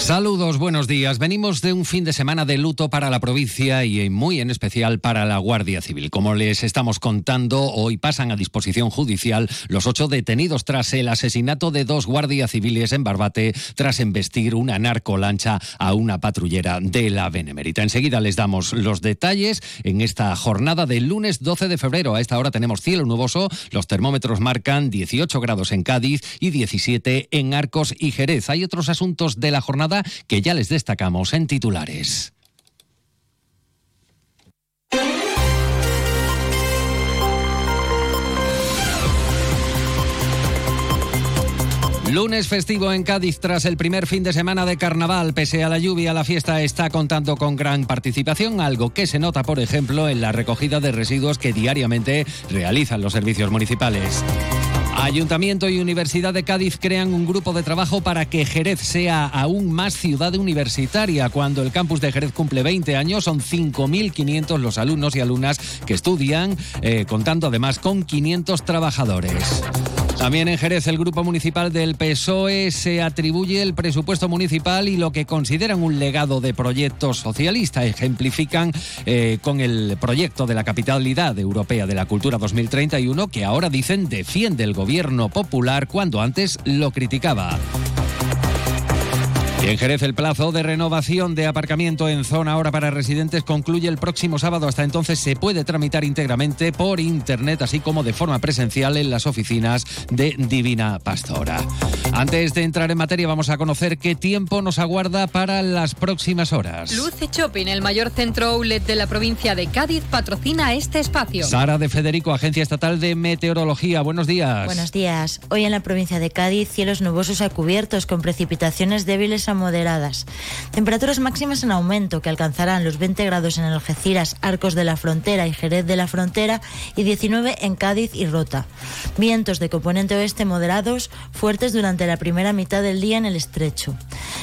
Saludos, buenos días. Venimos de un fin de semana de luto para la provincia y muy en especial para la Guardia Civil. Como les estamos contando, hoy pasan a disposición judicial los ocho detenidos tras el asesinato de dos guardias civiles en Barbate tras embestir una narcolancha a una patrullera de la Benemérita. Enseguida les damos los detalles en esta jornada del lunes 12 de febrero. A esta hora tenemos cielo nuboso, los termómetros marcan 18 grados en Cádiz y 17 en Arcos y Jerez. Hay otros asuntos de la jornada que ya les destacamos en titulares. Lunes festivo en Cádiz tras el primer fin de semana de carnaval. Pese a la lluvia, la fiesta está contando con gran participación, algo que se nota, por ejemplo, en la recogida de residuos que diariamente realizan los servicios municipales. Ayuntamiento y Universidad de Cádiz crean un grupo de trabajo para que Jerez sea aún más ciudad universitaria. Cuando el campus de Jerez cumple 20 años, son 5.500 los alumnos y alumnas que estudian, eh, contando además con 500 trabajadores. También en Jerez el grupo municipal del PSOE se atribuye el presupuesto municipal y lo que consideran un legado de proyectos socialistas. Ejemplifican eh, con el proyecto de la capitalidad europea de la cultura 2031 que ahora dicen defiende el gobierno popular cuando antes lo criticaba. Y en Jerez el plazo de renovación de aparcamiento en zona ahora para residentes concluye el próximo sábado. Hasta entonces se puede tramitar íntegramente por internet, así como de forma presencial en las oficinas de Divina Pastora. Antes de entrar en materia, vamos a conocer qué tiempo nos aguarda para las próximas horas. Luce Shopping, el mayor centro outlet de la provincia de Cádiz, patrocina este espacio. Sara de Federico, Agencia Estatal de Meteorología. Buenos días. Buenos días. Hoy en la provincia de Cádiz, cielos nubosos a cubiertos con precipitaciones débiles moderadas. Temperaturas máximas en aumento que alcanzarán los 20 grados en Algeciras, Arcos de la Frontera y Jerez de la Frontera y 19 en Cádiz y Rota. Vientos de componente oeste moderados fuertes durante la primera mitad del día en el estrecho.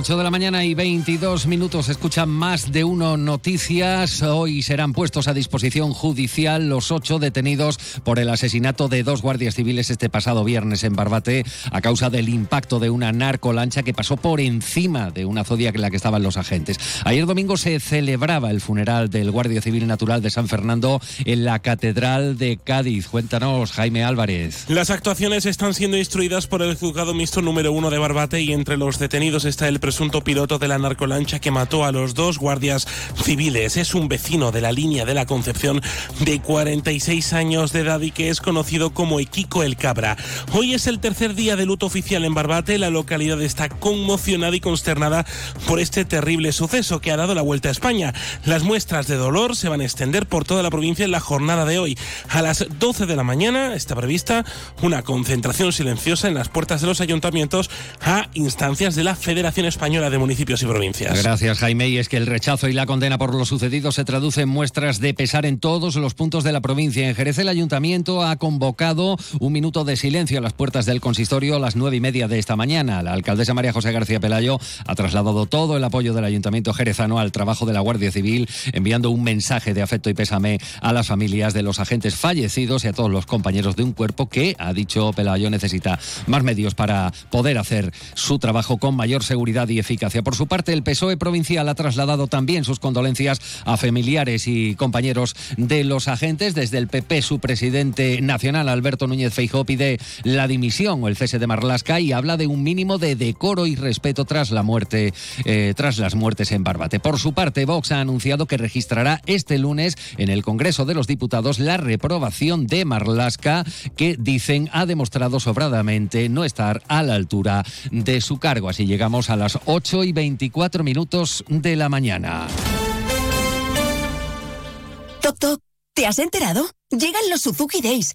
8 de la mañana y 22 minutos. Escuchan más de uno noticias. Hoy serán puestos a disposición judicial los ocho detenidos por el asesinato de dos guardias civiles este pasado viernes en Barbate a causa del impacto de una narcolancha que pasó por encima de una zodia en la que estaban los agentes. Ayer domingo se celebraba el funeral del Guardia Civil Natural de San Fernando en la Catedral de Cádiz. Cuéntanos, Jaime Álvarez. Las actuaciones están siendo instruidas por el juzgado mixto número uno de Barbate y entre los detenidos está el presunto piloto de la narcolancha que mató a los dos guardias civiles. Es un vecino de la línea de la Concepción de 46 años de edad y que es conocido como Equico el Cabra. Hoy es el tercer día de luto oficial en Barbate. La localidad está conmocionada y consternada por este terrible suceso que ha dado la vuelta a España. Las muestras de dolor se van a extender por toda la provincia en la jornada de hoy. A las 12 de la mañana está prevista una concentración silenciosa en las puertas de los ayuntamientos a instancias de la Federación Española de Municipios y Provincias. Gracias, Jaime. Y es que el rechazo y la condena por lo sucedido se traduce en muestras de pesar en todos los puntos de la provincia. En Jerez, el ayuntamiento ha convocado un minuto de silencio a las puertas del consistorio a las nueve y media de esta mañana. La alcaldesa María José García Pelayo ha trasladado todo el apoyo del ayuntamiento jerezano al trabajo de la Guardia Civil, enviando un mensaje de afecto y pésame a las familias de los agentes fallecidos y a todos los compañeros de un cuerpo que, ha dicho Pelayo, necesita más medios para poder hacer su trabajo con mayor seguridad y eficacia. Por su parte, el PSOE provincial ha trasladado también sus condolencias a familiares y compañeros de los agentes. Desde el PP, su presidente nacional, Alberto Núñez Feijóo, pide la dimisión o el cese de Marlasca y habla de un mínimo de decoro y respeto tras la muerte, eh, tras las muertes en Barbate. Por su parte, Vox ha anunciado que registrará este lunes en el Congreso de los Diputados la reprobación de Marlasca, que dicen ha demostrado sobradamente no estar a la altura de su cargo. Así llegamos a las 8 y 24 minutos de la mañana. Toc, toc. ¿Te has enterado? Llegan los Suzuki Days.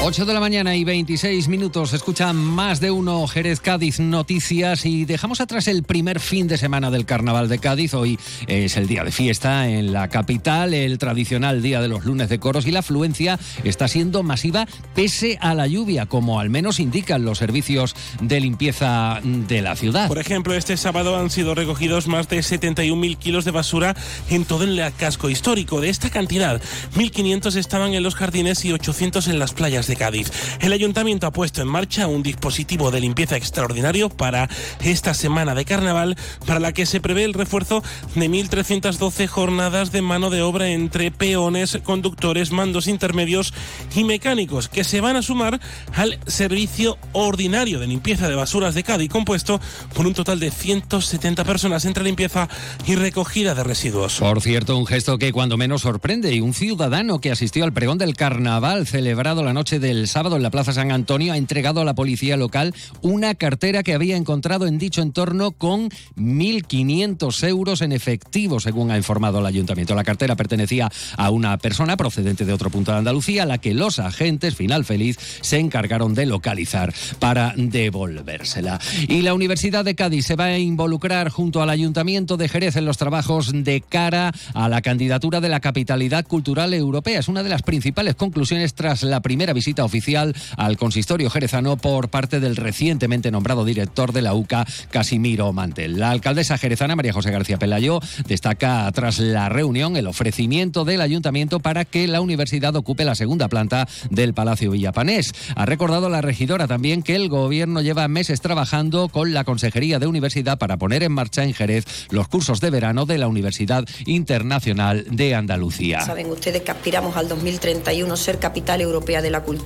8 de la mañana y 26 minutos. Escuchan más de uno Jerez Cádiz Noticias y dejamos atrás el primer fin de semana del Carnaval de Cádiz. Hoy es el día de fiesta en la capital, el tradicional día de los lunes de coros y la afluencia está siendo masiva pese a la lluvia, como al menos indican los servicios de limpieza de la ciudad. Por ejemplo, este sábado han sido recogidos más de 71.000 kilos de basura en todo el casco histórico. De esta cantidad, 1.500 estaban en los jardines y 800 en las playas de Cádiz. El ayuntamiento ha puesto en marcha un dispositivo de limpieza extraordinario para esta semana de carnaval, para la que se prevé el refuerzo de 1.312 jornadas de mano de obra entre peones, conductores, mandos intermedios y mecánicos, que se van a sumar al servicio ordinario de limpieza de basuras de Cádiz, compuesto por un total de 170 personas entre limpieza y recogida de residuos. Por cierto, un gesto que cuando menos sorprende y un ciudadano que asistió al pregón del carnaval celebrado la noche del sábado en la Plaza San Antonio ha entregado a la policía local una cartera que había encontrado en dicho entorno con 1.500 euros en efectivo, según ha informado el ayuntamiento. La cartera pertenecía a una persona procedente de otro punto de Andalucía, a la que los agentes, final feliz, se encargaron de localizar para devolvérsela. Y la Universidad de Cádiz se va a involucrar junto al Ayuntamiento de Jerez en los trabajos de cara a la candidatura de la capitalidad cultural europea. Es una de las principales conclusiones tras la primera visita oficial al consistorio jerezano por parte del recientemente nombrado director de la UCA, Casimiro Mantel. La alcaldesa jerezana, María José García Pelayo, destaca tras la reunión el ofrecimiento del ayuntamiento para que la universidad ocupe la segunda planta del Palacio Villapanés. Ha recordado la regidora también que el gobierno lleva meses trabajando con la Consejería de Universidad para poner en marcha en Jerez los cursos de verano de la Universidad Internacional de Andalucía. Saben ustedes que aspiramos al 2031 ser capital europea de la cultura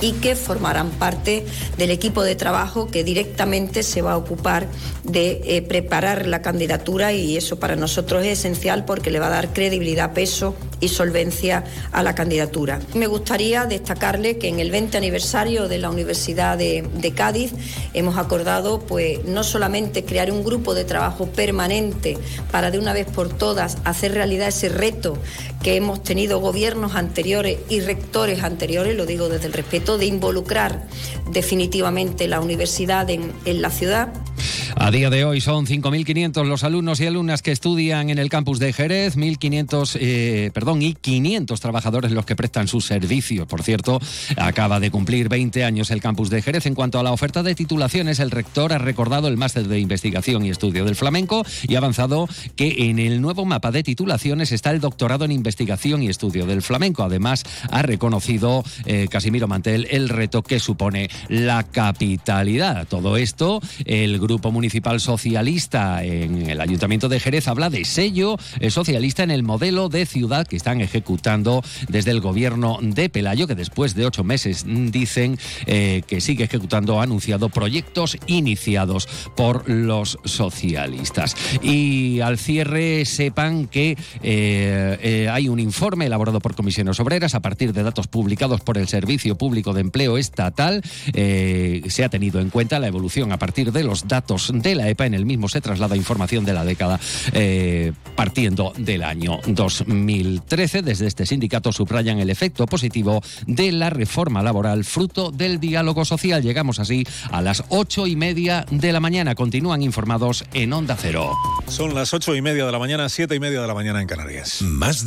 y que formarán parte del equipo de trabajo que directamente se va a ocupar de eh, preparar la candidatura y eso para nosotros es esencial porque le va a dar credibilidad, peso y solvencia a la candidatura. Me gustaría destacarle que en el 20 aniversario de la Universidad de, Cádiz hemos acordado pues no solamente crear un grupo de trabajo permanente para de una vez por todas hacer realidad ese reto que hemos tenido gobiernos anteriores y rectores anteriores, lo digo desde el respeto, de involucrar definitivamente la universidad en la ciudad. A día de hoy son 5.500 los alumnos y alumnas que estudian en el campus de Jerez, 1.500, eh, perdón, y 500 trabajadores los que prestan sus servicios. Por cierto, acaba de cumplir 20 años el campus de Jerez. En cuanto a la oferta de titulaciones, el rector ha recordado el máster de investigación y estudio del flamenco y ha avanzado que en el nuevo mapa de titulaciones está el doctorado en investigación y estudio del flamenco. Además, ha reconocido eh, Casimiro Mantel el reto que supone la capitalidad. Todo esto, el grupo municipal socialista en el Ayuntamiento de Jerez habla de sello socialista en el modelo de ciudad que están ejecutando desde el gobierno de Pelayo, que después de ocho meses dicen eh, que sigue ejecutando, ha anunciado proyectos iniciados por los socialistas. Y al cierre sepan que eh, eh, hay un informe elaborado por comisiones obreras a partir de datos publicados por el Servicio Público de Empleo Estatal. se ha tenido en cuenta la evolución a partir de los datos datos de la EPA. En el mismo se traslada información de la década eh, partiendo del año 2013. Desde este sindicato subrayan el efecto positivo de la reforma laboral fruto del diálogo social. Llegamos así a las ocho y media de la mañana. Continúan informados en Onda Cero. Son las ocho y media de la mañana, siete y media de la mañana en Canarias. Más